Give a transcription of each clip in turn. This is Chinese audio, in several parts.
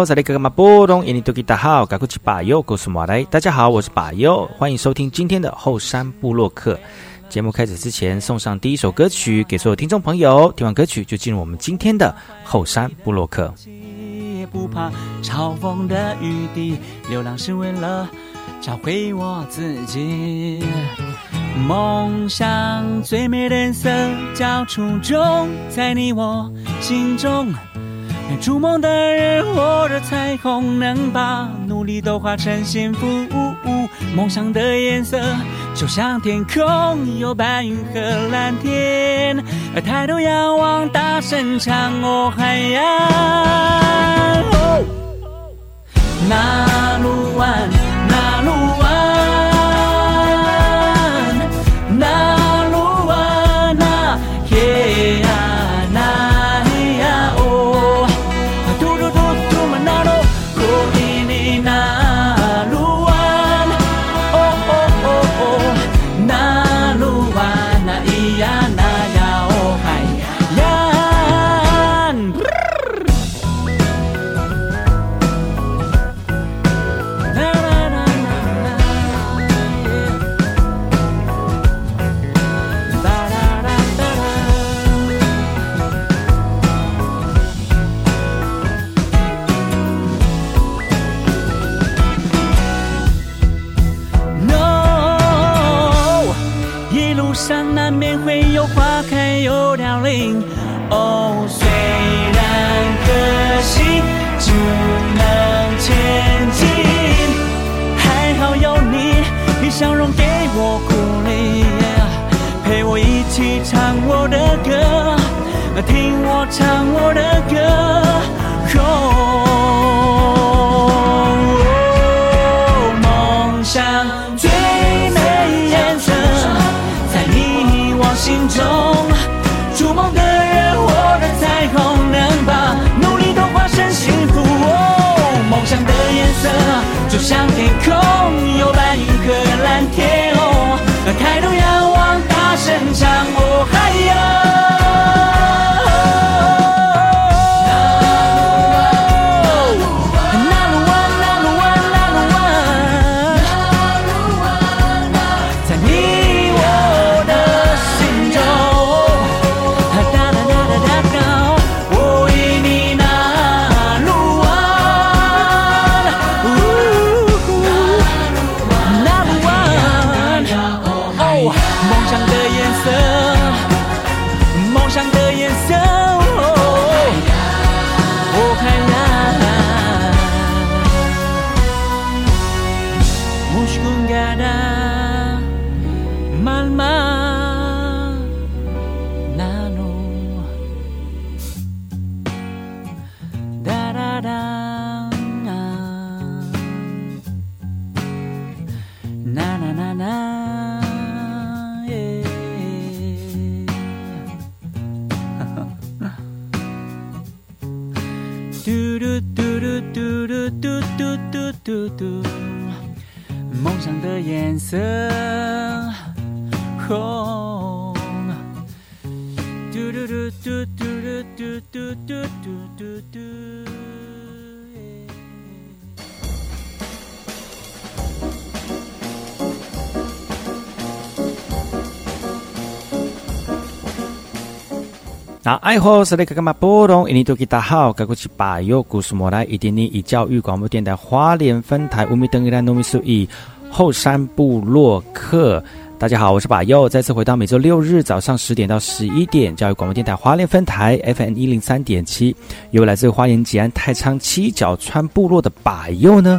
哎吼，这里哥哥嘛波东，印尼多吉大好，赶快去把右，告诉马来，大家好，我是把右，欢迎收听今天的后山部落客。节目开始之前，送上第一首歌曲给所有听众朋友。听完歌曲就进入我们今天的后山部落客。不怕嘲讽的雨滴，流浪是为了找回我自己。梦想最美的颜色叫初衷，在你我心中。筑梦的人握着彩虹，能把努力都化成幸福。梦想的颜色就像天空，有白云和蓝天。而抬头仰望，大声唱，哦海洋。那路弯，想听好是那个嘛波动，印尼多吉大好，该过去把右故事莫来，一点点以教育广播电台花莲分台五米等一兰农民数以后山部落客。大家好，我是把佑，再次回到每周六日早上十点到十一点，教育广播电台花莲分台 FM 一零三点七，由来自花莲吉安太仓七角川部落的把佑呢，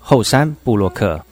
后山布洛克。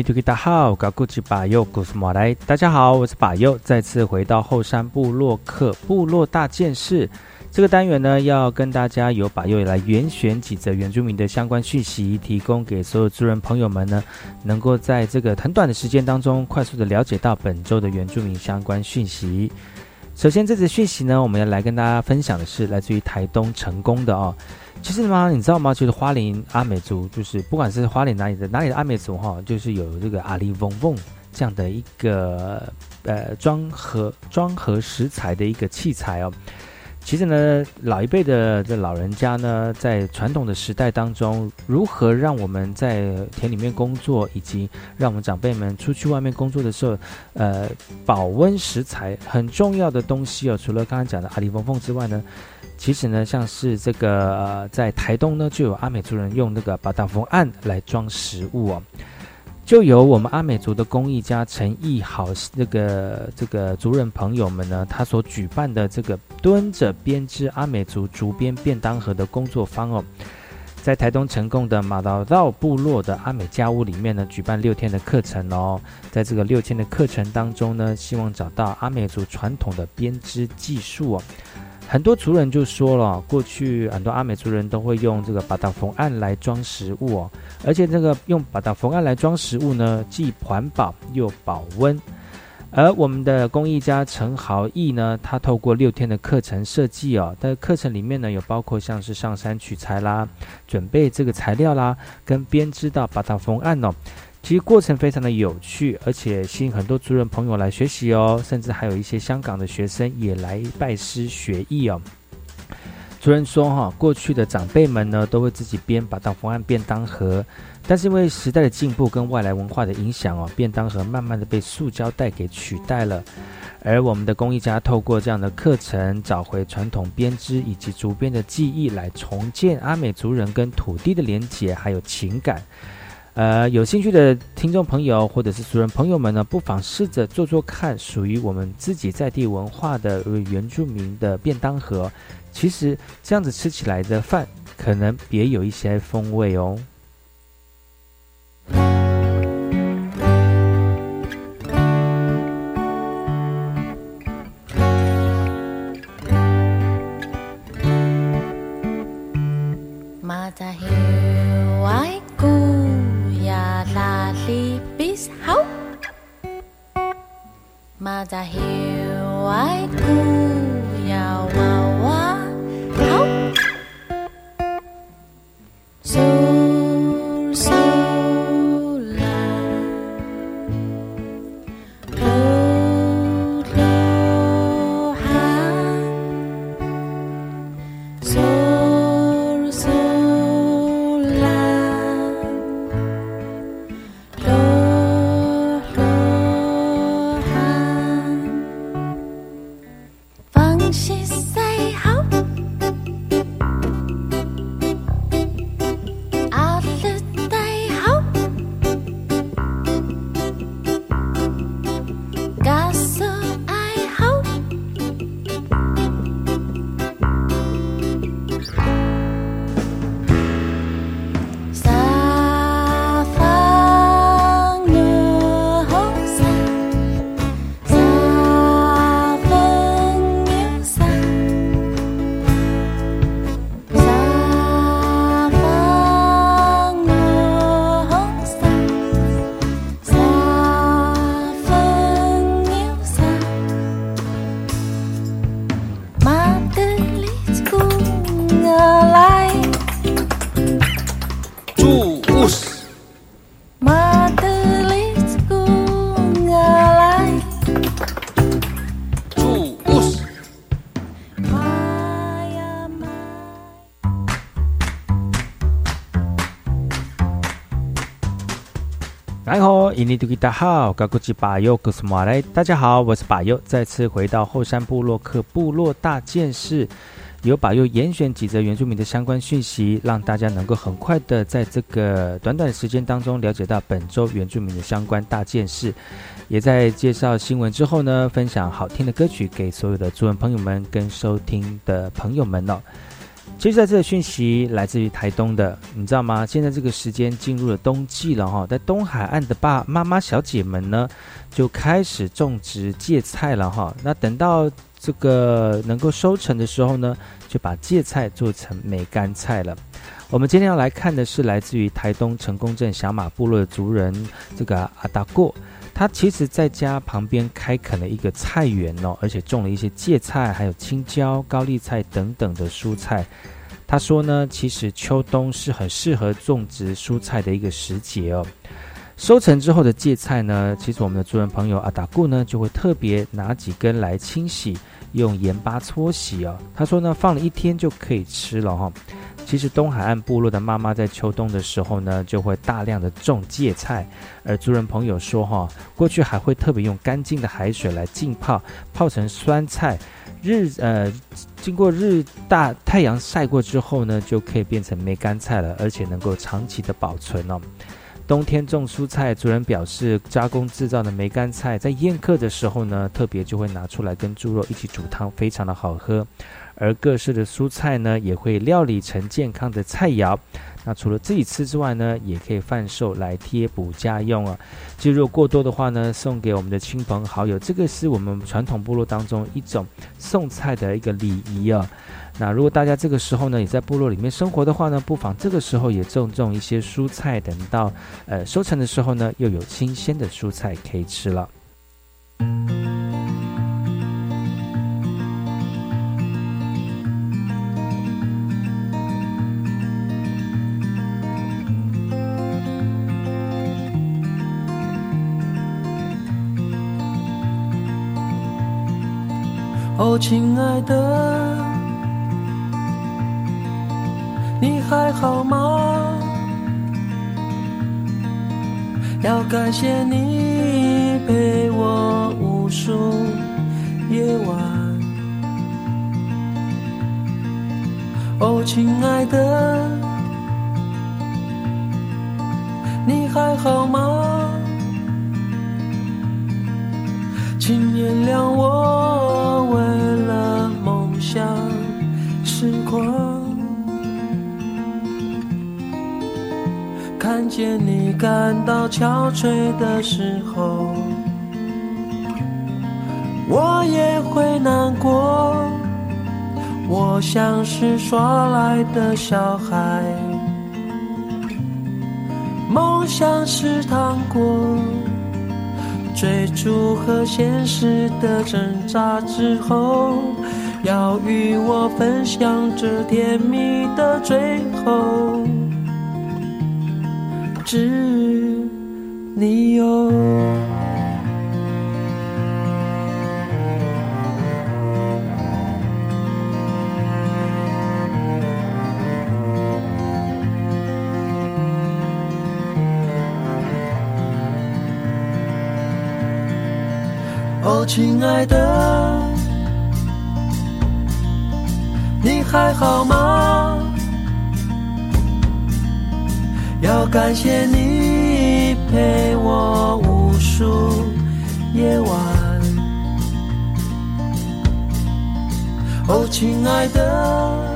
大家好，我是巴佑，古斯马来。大家好，我是巴佑，再次回到后山部落客部落大件事这个单元呢，要跟大家由巴佑来严选几则原住民的相关讯息，提供给所有族人朋友们呢，能够在这个很短的时间当中，快速的了解到本周的原住民相关讯息。首先，这则讯息呢，我们要来跟大家分享的是来自于台东成功的哦。其实嘛，你知道吗？就是花莲阿美族，就是不管是花莲哪里的哪里的阿美族哈，就是有这个阿里翁翁这样的一个呃装盒装盒食材的一个器材哦。其实呢，老一辈的这老人家呢，在传统的时代当中，如何让我们在田里面工作，以及让我们长辈们出去外面工作的时候，呃，保温食材很重要的东西哦。除了刚刚讲的阿里嗡嗡之外呢？其实呢，像是这个在台东呢，就有阿美族人用那个巴达风案来装食物哦，就由我们阿美族的工艺家陈义豪那个这个族人朋友们呢，他所举办的这个蹲着编织阿美族竹编便当盒的工作坊哦，在台东成功的马道道部落的阿美家屋里面呢，举办六天的课程哦，在这个六天的课程当中呢，希望找到阿美族传统的编织技术哦。很多族人就说了，过去很多阿美族人都会用这个巴达缝案来装食物哦，而且这个用巴达缝案来装食物呢，既环保又保温。而我们的工艺家陈豪义呢，他透过六天的课程设计哦，在课程里面呢，有包括像是上山取材啦、准备这个材料啦，跟编织到巴达缝案哦。其实过程非常的有趣，而且吸引很多族人朋友来学习哦，甚至还有一些香港的学生也来拜师学艺哦。主人说哈，过去的长辈们呢都会自己编把当方案便当盒，但是因为时代的进步跟外来文化的影响哦，便当盒慢慢的被塑胶袋给取代了。而我们的工艺家透过这样的课程，找回传统编织以及竹编的技艺，来重建阿美族人跟土地的连结还有情感。呃，有兴趣的听众朋友或者是熟人朋友们呢，不妨试着做做看，属于我们自己在地文化的原住民的便当盒。其实这样子吃起来的饭，可能别有一些风味哦。I hear white go. 印尼土著大好，高古吉巴尤古斯马，大家好，我是巴尤，再次回到后山部落克部落大件事，由巴尤严选几则原住民的相关讯息，让大家能够很快的在这个短短的时间当中了解到本周原住民的相关大件事，也在介绍新闻之后呢，分享好听的歌曲给所有的族人朋友们跟收听的朋友们哦。接下来这个讯息来自于台东的，你知道吗？现在这个时间进入了冬季了哈，在东海岸的爸妈妈小姐们呢，就开始种植芥菜了哈。那等到这个能够收成的时候呢，就把芥菜做成梅干菜了。我们今天要来看的是来自于台东成功镇小马部落的族人，这个阿达过。他其实在家旁边开垦了一个菜园哦，而且种了一些芥菜、还有青椒、高丽菜等等的蔬菜。他说呢，其实秋冬是很适合种植蔬菜的一个时节哦。收成之后的芥菜呢，其实我们的主人朋友阿达固呢，就会特别拿几根来清洗，用盐巴搓洗哦。他说呢，放了一天就可以吃了哈。其实东海岸部落的妈妈在秋冬的时候呢，就会大量的种芥菜，而族人朋友说哈，过去还会特别用干净的海水来浸泡，泡成酸菜，日呃经过日大太阳晒过之后呢，就可以变成梅干菜了，而且能够长期的保存哦。冬天种蔬菜，族人表示加工制造的梅干菜在宴客的时候呢，特别就会拿出来跟猪肉一起煮汤，非常的好喝。而各式的蔬菜呢，也会料理成健康的菜肴。那除了自己吃之外呢，也可以贩售来贴补家用啊。其实如果过多的话呢，送给我们的亲朋好友，这个是我们传统部落当中一种送菜的一个礼仪啊。那如果大家这个时候呢，也在部落里面生活的话呢，不妨这个时候也种种一些蔬菜，等到呃收成的时候呢，又有新鲜的蔬菜可以吃了。亲爱的，你还好吗？要感谢你陪我无数夜晚。哦，亲爱的，你还好吗？请原谅我为想时光，看见你感到憔悴的时候，我也会难过。我像是耍赖的小孩，梦想是糖果。追逐和现实的挣扎之后，要与我分享这甜蜜的最后，只你有。哦亲爱的，还好吗？要感谢你陪我无数夜晚。哦，亲爱的。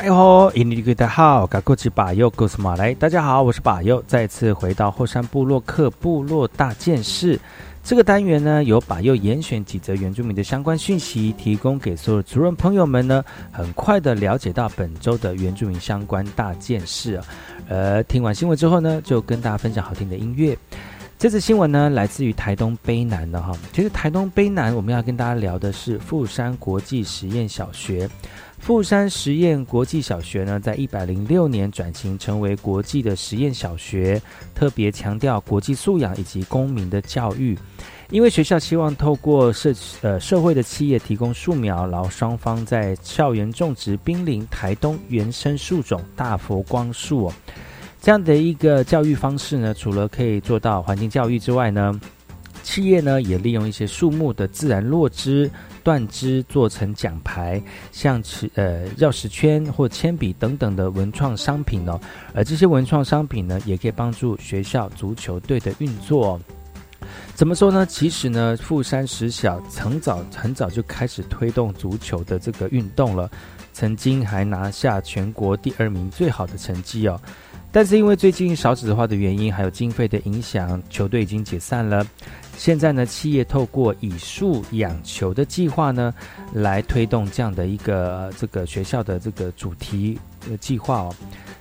哎吼，印尼的好，噶过去把右，哥斯马来，大家好，我是把右，再次回到后山部落克部落大件事这个单元呢，由把右严选几则原住民的相关讯息，提供给所有族人朋友们呢，很快的了解到本周的原住民相关大件事啊。呃，听完新闻之后呢，就跟大家分享好听的音乐。这次新闻呢，来自于台东卑南的哈，其实台东卑南我们要跟大家聊的是富山国际实验小学。富山实验国际小学呢，在一百零六年转型成为国际的实验小学，特别强调国际素养以及公民的教育。因为学校希望透过社呃社会的企业提供树苗，然后双方在校园种植濒临台东原生树种大佛光树。这样的一个教育方式呢，除了可以做到环境教育之外呢，企业呢也利用一些树木的自然落枝。断枝做成奖牌，像尺呃钥匙圈或铅笔等等的文创商品哦，而这些文创商品呢，也可以帮助学校足球队的运作。怎么说呢？其实呢，富山实小很早很早就开始推动足球的这个运动了，曾经还拿下全国第二名最好的成绩哦。但是因为最近少子化的原因，还有经费的影响，球队已经解散了。现在呢，企业透过以树养球的计划呢，来推动这样的一个这个学校的这个主题的计划哦。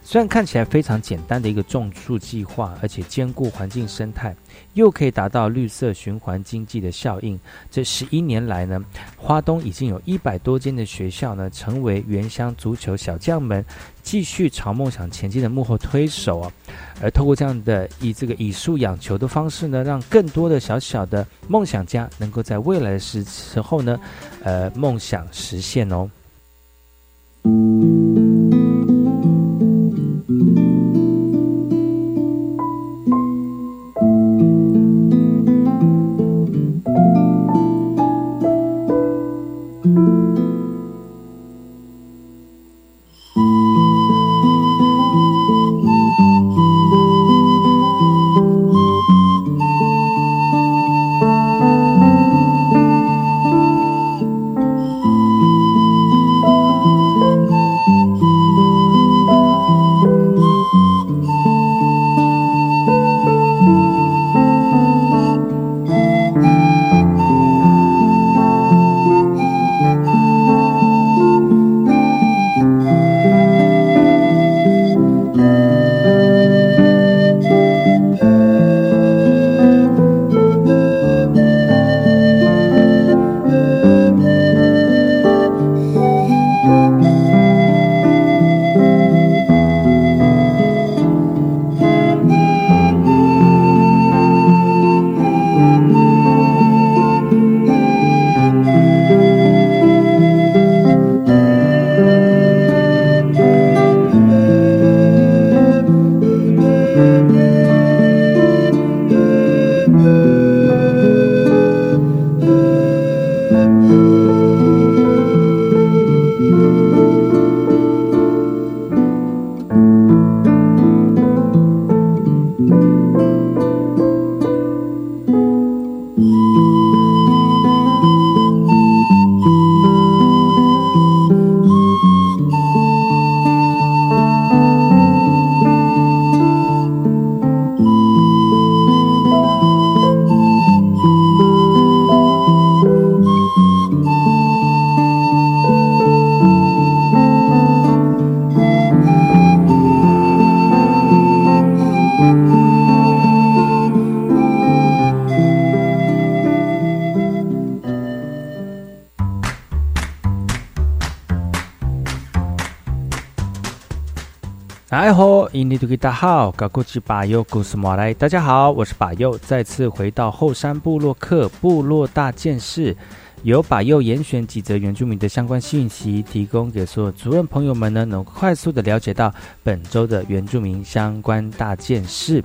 虽然看起来非常简单的一个种树计划，而且兼顾环境生态，又可以达到绿色循环经济的效应。这十一年来呢，花东已经有一百多间的学校呢，成为原乡足球小将们继续朝梦想前进的幕后推手啊。而透过这样的以这个以树养球的方式呢，让更多的小小的梦想家能够在未来的时时候呢，呃，梦想实现哦。印尼多吉大号，高古吉巴尤古斯马来，大家好，我是巴尤，再次回到后山部落客部落大件事，由巴尤严选几则原住民的相关信息，提供给所有族人朋友们呢，能快速的了解到本周的原住民相关大件事。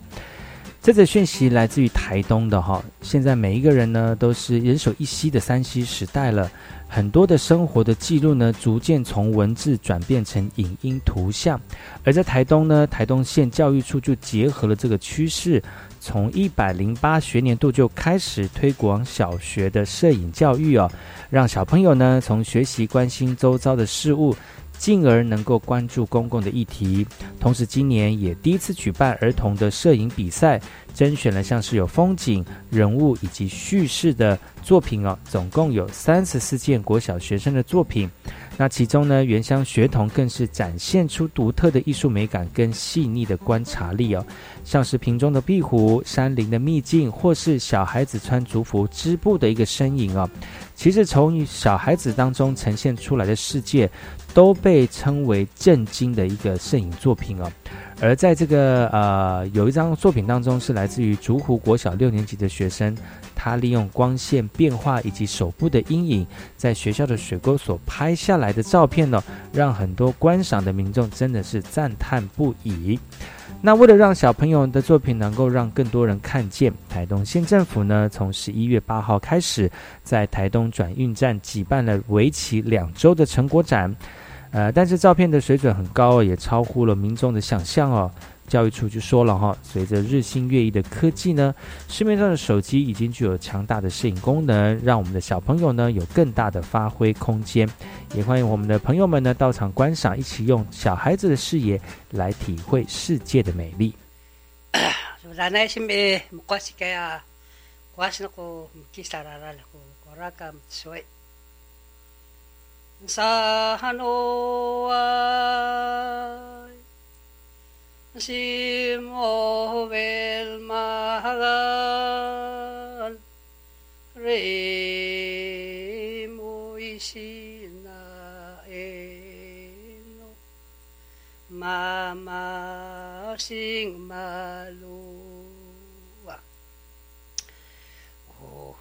这则讯息来自于台东的哈，现在每一个人呢都是人手一息的三息时代了，很多的生活的记录呢逐渐从文字转变成影音图像，而在台东呢，台东县教育处就结合了这个趋势，从一百零八学年度就开始推广小学的摄影教育哦，让小朋友呢从学习关心周遭的事物。进而能够关注公共的议题，同时今年也第一次举办儿童的摄影比赛，甄选了像是有风景、人物以及叙事的作品哦，总共有三十四件国小学生的作品。那其中呢，原乡学童更是展现出独特的艺术美感跟细腻的观察力哦，像是瓶中的壁虎、山林的秘境，或是小孩子穿族服织布的一个身影哦。其实从小孩子当中呈现出来的世界。都被称为震惊的一个摄影作品哦，而在这个呃有一张作品当中是来自于竹湖国小六年级的学生，他利用光线变化以及手部的阴影，在学校的水沟所拍下来的照片呢，让很多观赏的民众真的是赞叹不已。那为了让小朋友的作品能够让更多人看见，台东县政府呢，从十一月八号开始，在台东转运站举办了为期两周的成果展。呃，但是照片的水准很高，也超乎了民众的想象哦。教育处就说了哈，随着日新月异的科技呢，市面上的手机已经具有强大的摄影功能，让我们的小朋友呢有更大的发挥空间。也欢迎我们的朋友们呢到场观赏，一起用小孩子的视野来体会世界的美丽。sanoai simovel mahagal. Re moisina no mama sing malu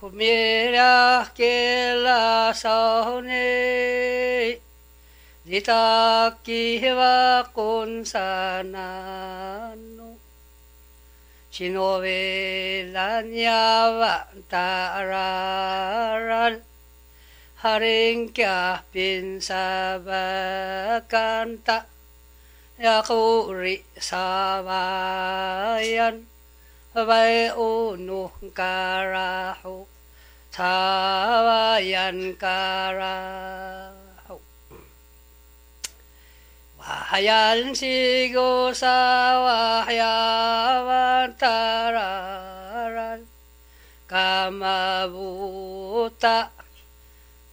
humira ke la sahne dita ki va kun sananu chinove la nyava tararal haring kya pin sabakanta yakuri sabayan vai unu karahu 사와얀까라 와얀시고 사와야완따라란 까마부타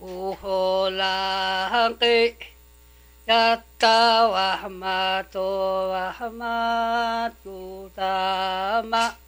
우호랑끼 야따와마토와마투다마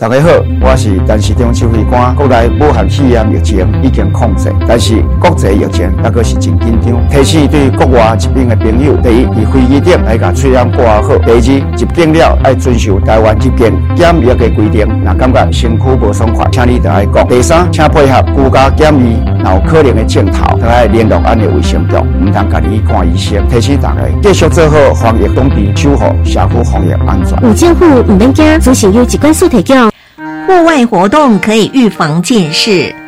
大家好，我是陈市长指挥官。国内武汉肺炎疫情已经控制，但是国际疫情那个是真紧张。提醒对国外疾病的朋友：第一，离飞机点要把喙炎挂好；第二，入境了要遵守台湾入境检疫的规定。若感觉身躯无爽快，请你就来讲。第三，请配合居家检疫，若有可能的镜头，都要联络安的卫生局，唔通家己去看医生。提醒大家继续做好防疫工作，守护社区防疫安全。有政府唔免惊，总是有机关所提供。户外活动可以预防近视。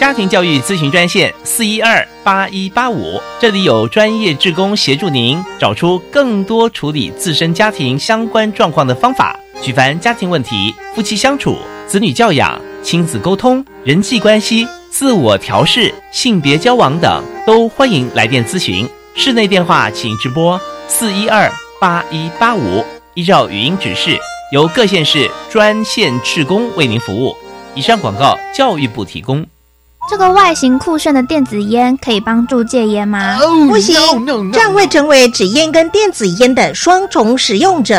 家庭教育咨询专线四一二八一八五，这里有专业志工协助您找出更多处理自身家庭相关状况的方法，举凡家庭问题、夫妻相处、子女教养、亲子沟通、人际关系、自我调试、性别交往等，都欢迎来电咨询。室内电话请直拨四一二八一八五，依照语音指示，由各县市专线志工为您服务。以上广告，教育部提供。这个外形酷炫的电子烟可以帮助戒烟吗？不行，这样会成为纸烟跟电子烟的双重使用者。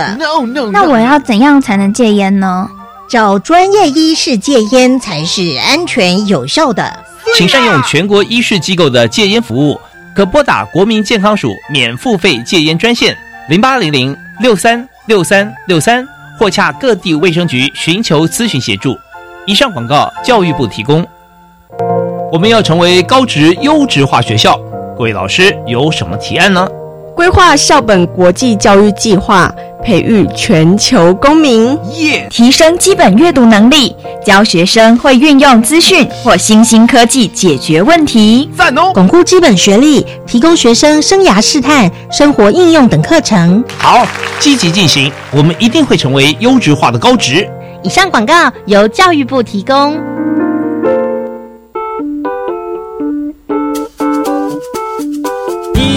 那我要怎样才能戒烟呢？找专业医师戒烟才是安全有效的。请善用全国医师机构的戒烟服务，可拨打国民健康署免付费戒烟专线零八零零六三六三六三，或洽各地卫生局寻求咨询协助。以上广告，教育部提供。我们要成为高职优质化学校，各位老师有什么提案呢？规划校本国际教育计划，培育全球公民，耶！提升基本阅读能力，教学生会运用资讯或新兴科技解决问题，赞哦！巩固基本学历，提供学生生涯试探、生活应用等课程。好，积极进行，我们一定会成为优质化的高职。以上广告由教育部提供。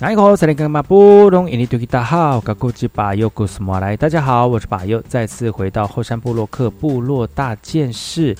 大家好，这里是马布隆印尼多吉大号，噶古吉巴尤古斯莫来。大家好，我是巴尤，再次回到后山部落克部落大件事。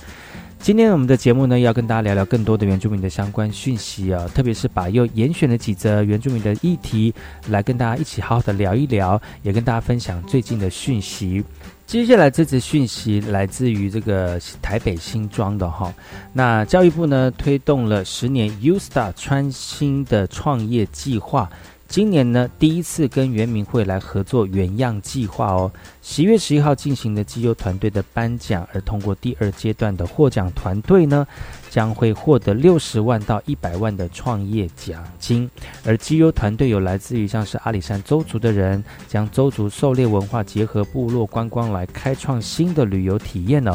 今天我们的节目呢，要跟大家聊聊更多的原住民的相关讯息啊，特别是把又严选了几则原住民的议题，来跟大家一起好好的聊一聊，也跟大家分享最近的讯息。接下来这则讯息来自于这个台北新庄的哈，那教育部呢推动了十年 U Star 创新的创业计划，今年呢第一次跟原民会来合作原样计划哦。十月十一号进行的绩优团队的颁奖，而通过第二阶段的获奖团队呢。将会获得六十万到一百万的创业奖金，而绩优团队有来自于像是阿里山邹族的人，将邹族狩猎文化结合部落观光来开创新的旅游体验呢。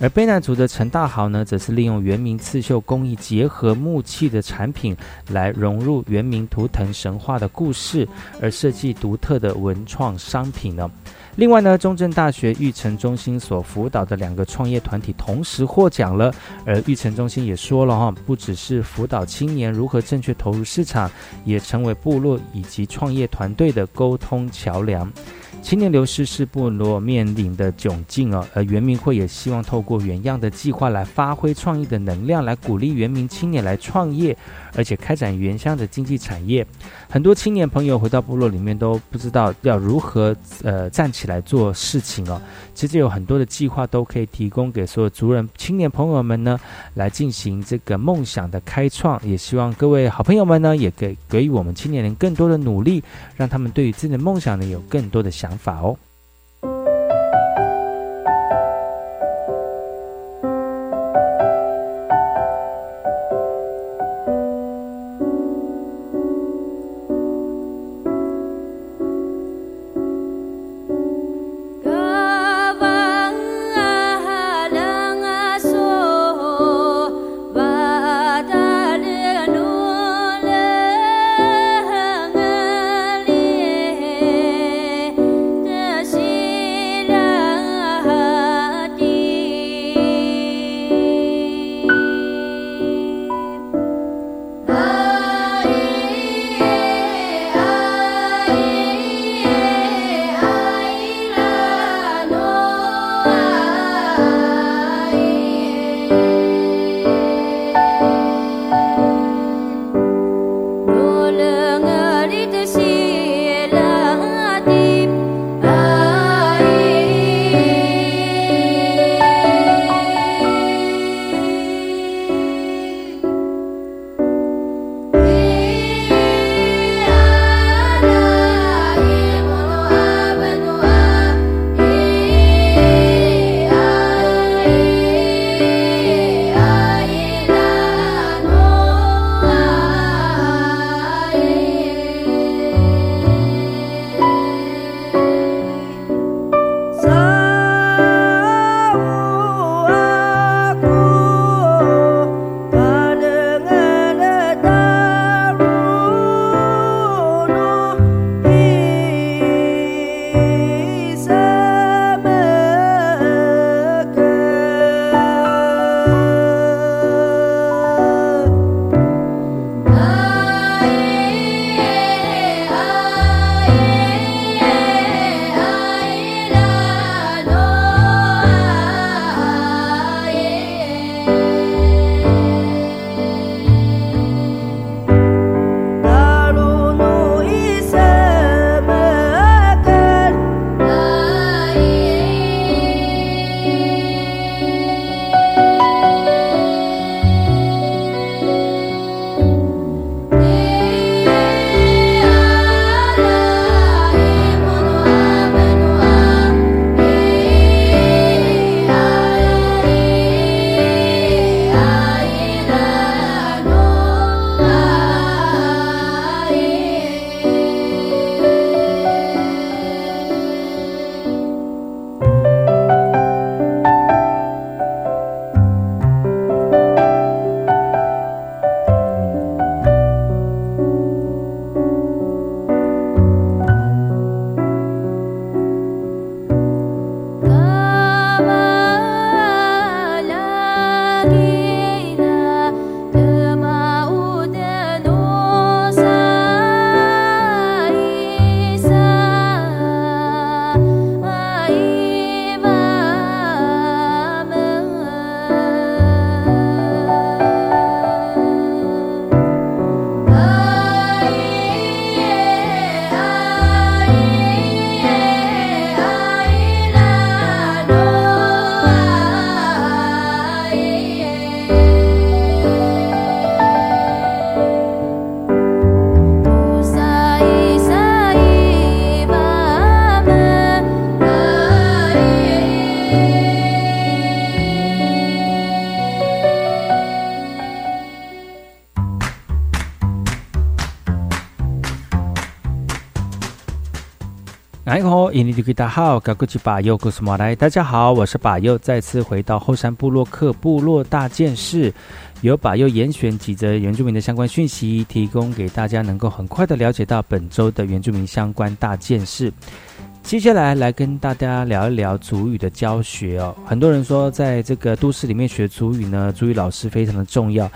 而卑南族的陈大豪呢，则是利用原名刺绣工艺结合木器的产品，来融入原名图腾神话的故事，而设计独特的文创商品呢。另外呢，中正大学育成中心所辅导的两个创业团体同时获奖了，而育成中心也说了哈，不只是辅导青年如何正确投入市场，也成为部落以及创业团队的沟通桥梁。青年流失是部落面临的窘境哦，而原民会也希望透过原样的计划来发挥创意的能量，来鼓励原民青年来创业，而且开展原乡的经济产业。很多青年朋友回到部落里面都不知道要如何呃站起来做事情哦。其实有很多的计划都可以提供给所有族人青年朋友们呢，来进行这个梦想的开创。也希望各位好朋友们呢，也给给予我们青年人更多的努力，让他们对于自己的梦想呢有更多的想法哦。哎吼，印尼的大家好，我是巴佑，古斯马来。大家好，我是巴佑，再次回到后山部落克部落大件事，由巴佑严选几则原住民的相关讯息，提供给大家，能够很快的了解到本周的原住民相关大件事。接下来来跟大家聊一聊族语的教学哦。很多人说，在这个都市里面学族语呢，族语老师非常的重要。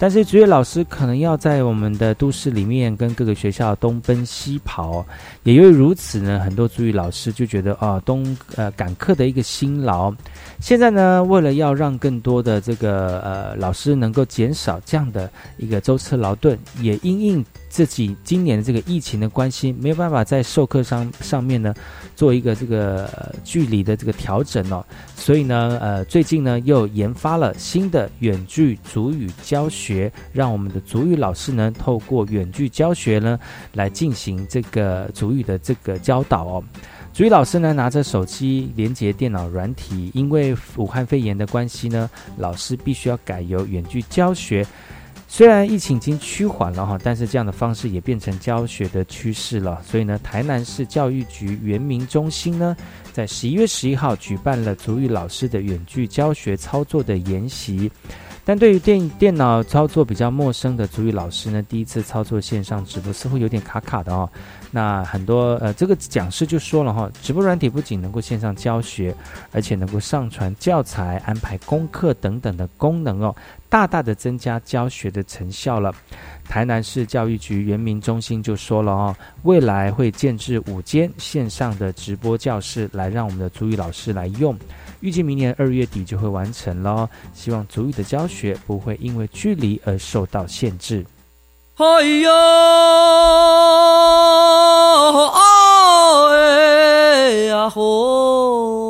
但是，职业老师可能要在我们的都市里面跟各个学校东奔西跑，也因为如此呢，很多主语老师就觉得啊，东呃赶课的一个辛劳。现在呢，为了要让更多的这个呃老师能够减少这样的一个舟车劳顿，也因应自己今年的这个疫情的关系，没有办法在授课上上面呢做一个这个距离的这个调整哦，所以呢，呃，最近呢又研发了新的远距主语教学，让我们的主语老师呢透过远距教学呢来进行这个主语的这个教导哦。主语老师呢拿着手机连接电脑软体，因为武汉肺炎的关系呢，老师必须要改由远距教学。虽然疫情已经趋缓了哈，但是这样的方式也变成教学的趋势了。所以呢，台南市教育局原民中心呢，在十一月十一号举办了足语老师的远距教学操作的研习。但对于电电脑操作比较陌生的足语老师呢，第一次操作线上直播似乎有点卡卡的哦。那很多呃，这个讲师就说了哈，直播软体不仅能够线上教学，而且能够上传教材、安排功课等等的功能哦，大大的增加教学的成效了。台南市教育局原民中心就说了哦，未来会建置五间线上的直播教室，来让我们的足语老师来用。预计明年二月底就会完成喽，希望足语的教学不会因为距离而受到限制。哎呦，哎呀吼，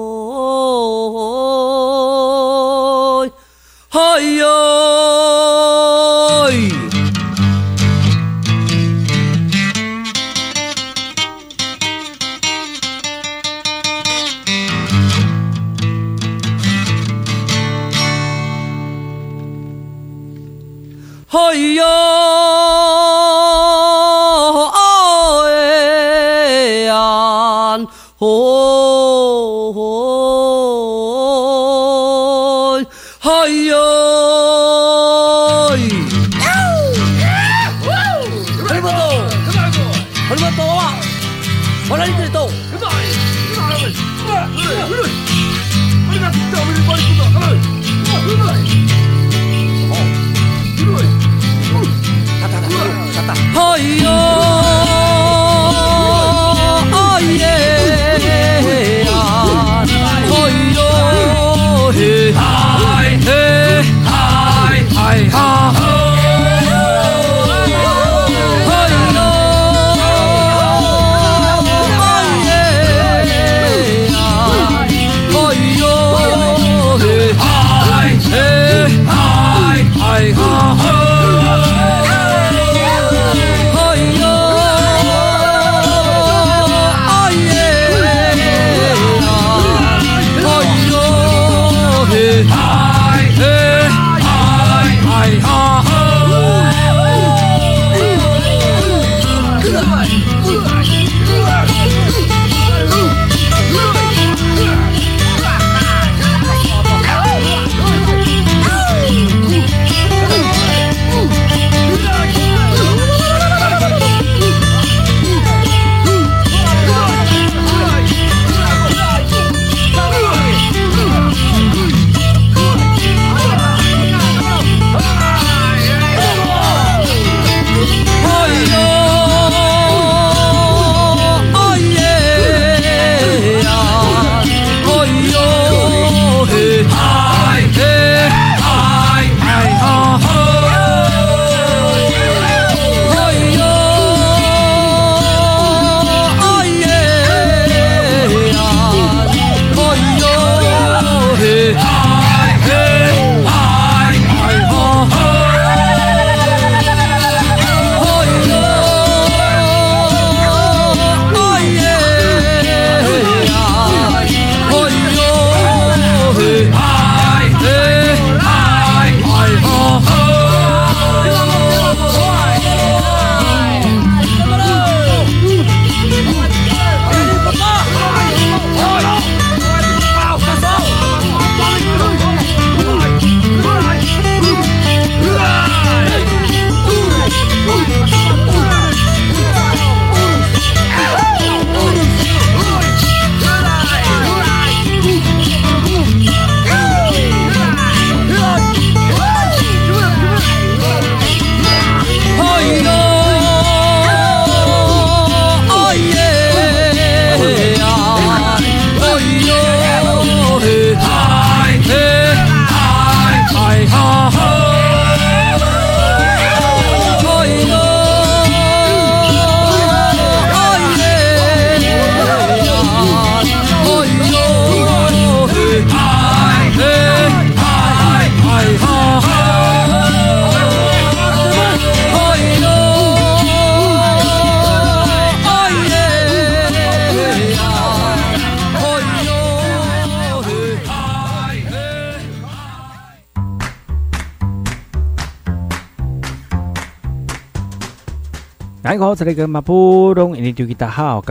好，这里是马布隆印尼土大，家好，我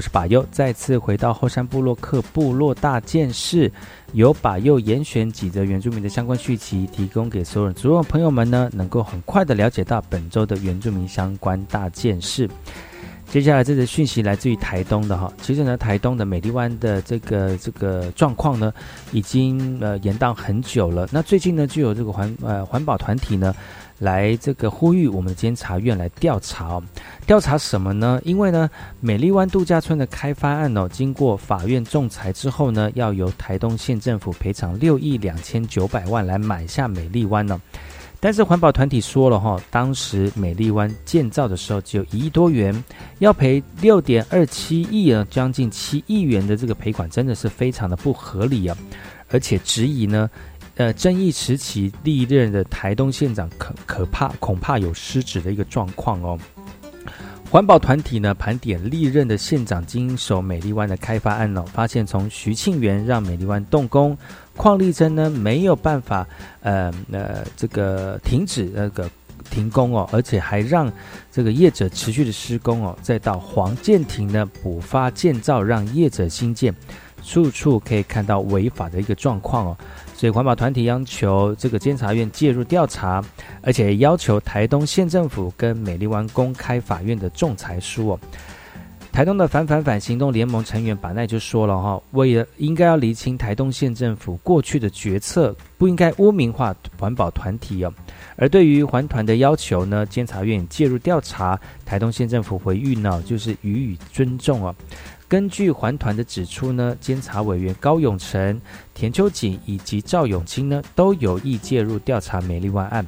是巴佑，再次回到后山部落克部落大件事，由巴佑严选几则原住民的相关讯息，提供给所有族人朋友们呢，能够很快的了解到本周的原住民相关大件事。接下来这则讯息来自于台东的哈，其实呢，台东的美丽湾的这个这个状况呢，已经呃延宕很久了。那最近呢，就有这个环呃环保团体呢。来这个呼吁我们的监察院来调查哦，调查什么呢？因为呢，美丽湾度假村的开发案哦，经过法院仲裁之后呢，要由台东县政府赔偿六亿两千九百万来买下美丽湾呢。但是环保团体说了哈，当时美丽湾建造的时候只有一亿多元，要赔六点二七亿啊，将近七亿元的这个赔款，真的是非常的不合理啊，而且质疑呢。呃，争议时期历任的台东县长可可怕，恐怕有失职的一个状况哦。环保团体呢盘点历任的县长经手美丽湾的开发案哦，发现从徐庆元让美丽湾动工，邝立珍呢没有办法呃呃这个停止那个停工哦，而且还让这个业者持续的施工哦，再到黄建庭呢补发建造让业者新建，处处可以看到违法的一个状况哦。所以环保团体要求这个监察院介入调查，而且要求台东县政府跟美丽湾公开法院的仲裁书哦。台东的反反反行动联盟成员把奈就说了哈，为了应该要厘清台东县政府过去的决策，不应该污名化环保团体哦。而对于环团的要求呢，监察院介入调查，台东县政府回应呢，就是予以尊重哦。根据环团的指出呢，监察委员高永成、田秋瑾以及赵永清呢，都有意介入调查美丽湾案。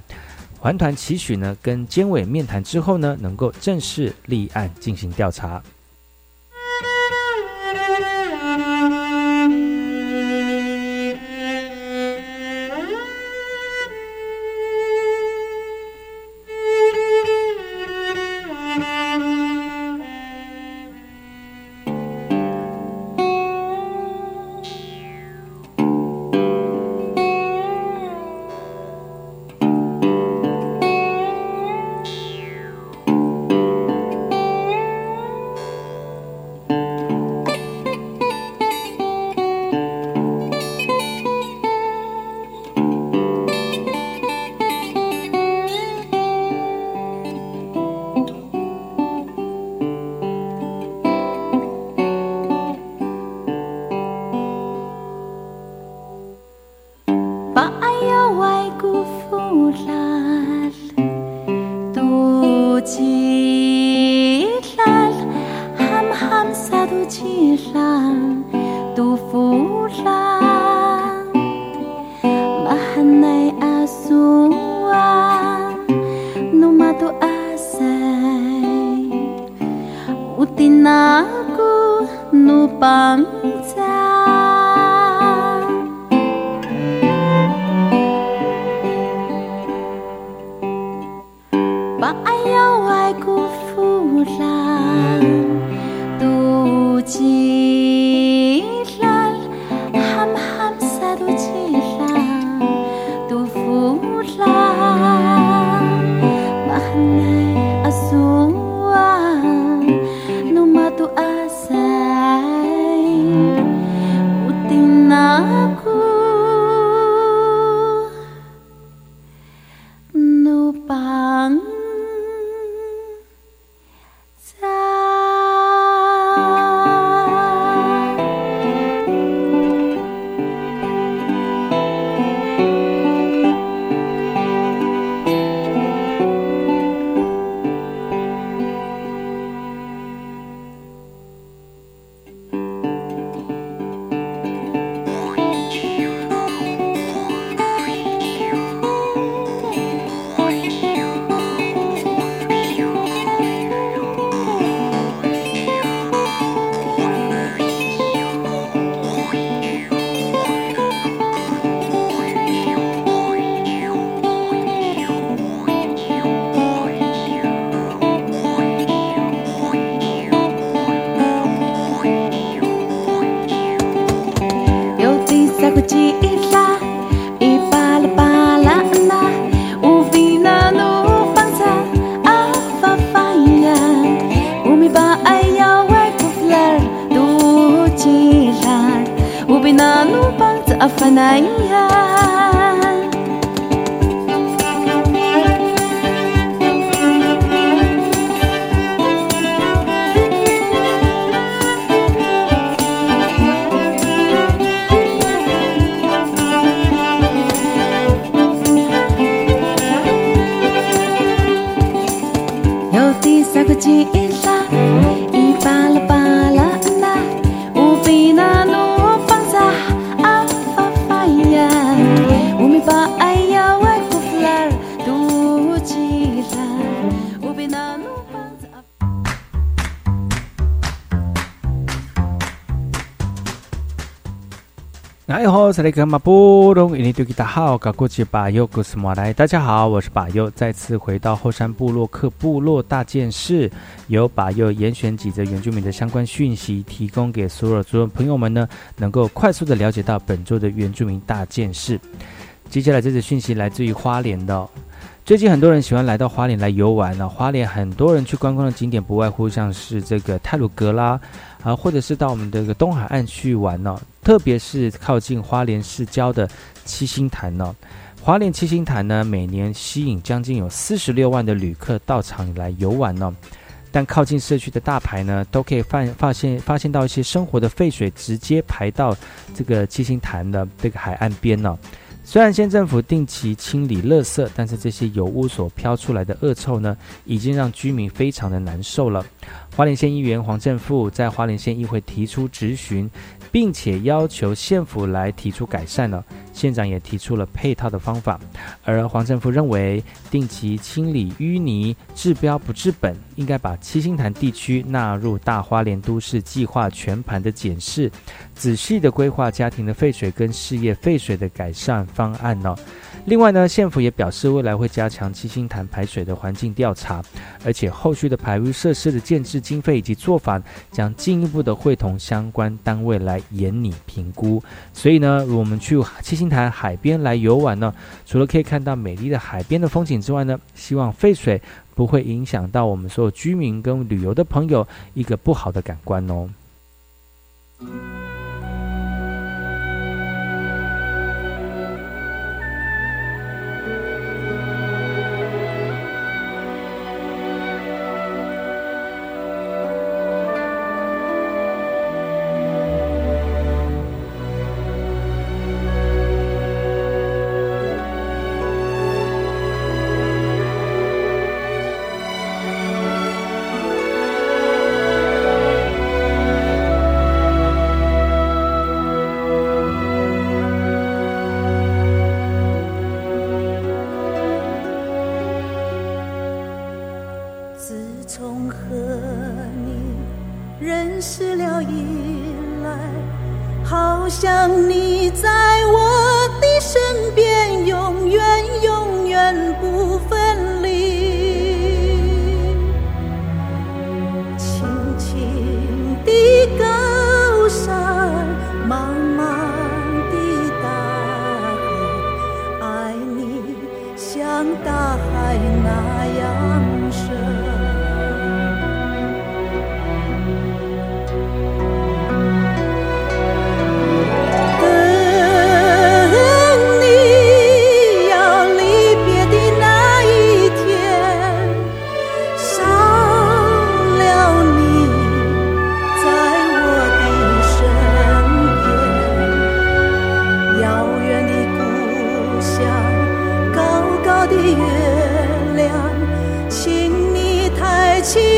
环团期许呢，跟监委面谈之后呢，能够正式立案进行调查。萨利格马布隆，印尼多吉达好，噶过去把尤古斯马来，大家好，我是把尤，再次回到后山部落克部落大件事，由把尤严选几则原住民的相关讯息，提供给所有族人朋友们呢，能够快速的了解到本周的原住民大件事。接下来这则讯息来自于花莲的。最近很多人喜欢来到花莲来游玩呢。花莲很多人去观光的景点不外乎像是这个泰鲁格啦，啊，或者是到我们这个东海岸去玩呢。特别是靠近花莲市郊的七星潭呢。花莲七星潭呢，每年吸引将近有四十六万的旅客到场来游玩呢。但靠近社区的大排呢，都可以发发现发现到一些生活的废水直接排到这个七星潭的这个海岸边呢。虽然县政府定期清理垃圾，但是这些油污所飘出来的恶臭呢，已经让居民非常的难受了。花莲县议员黄正富在花莲县议会提出质询。并且要求县府来提出改善了，县长也提出了配套的方法，而黄政府认为定期清理淤泥治标不治本，应该把七星潭地区纳入大花莲都市计划全盘的检视，仔细的规划家庭的废水跟事业废水的改善方案呢。另外呢，县府也表示，未来会加强七星潭排水的环境调查，而且后续的排污设施的建制经费以及做法，将进一步的会同相关单位来严拟评估。所以呢，我们去七星潭海边来游玩呢，除了可以看到美丽的海边的风景之外呢，希望废水不会影响到我们所有居民跟旅游的朋友一个不好的感官哦。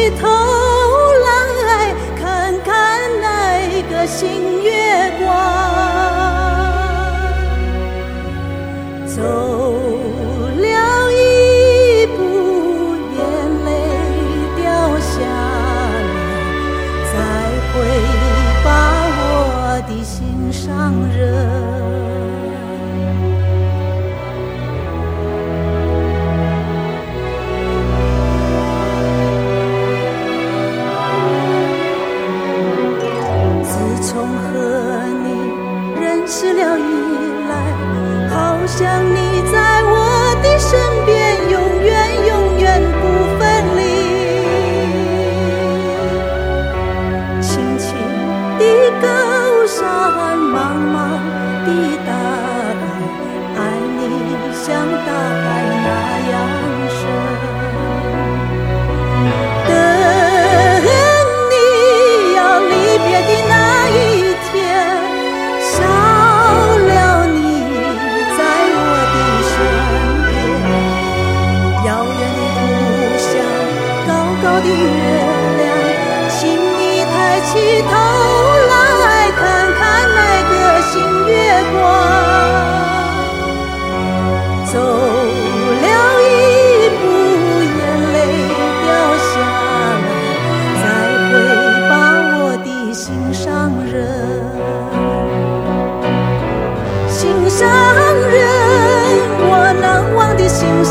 低头。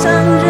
sun.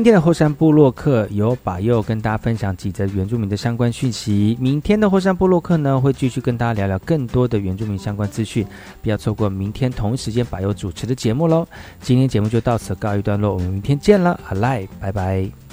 今天的后山部落客由把佑跟大家分享几则原住民的相关讯息。明天的后山部落客呢，会继续跟大家聊聊更多的原住民相关资讯，不要错过明天同一时间把佑主持的节目喽。今天节目就到此告一段落，我们明天见了，好赖，拜拜。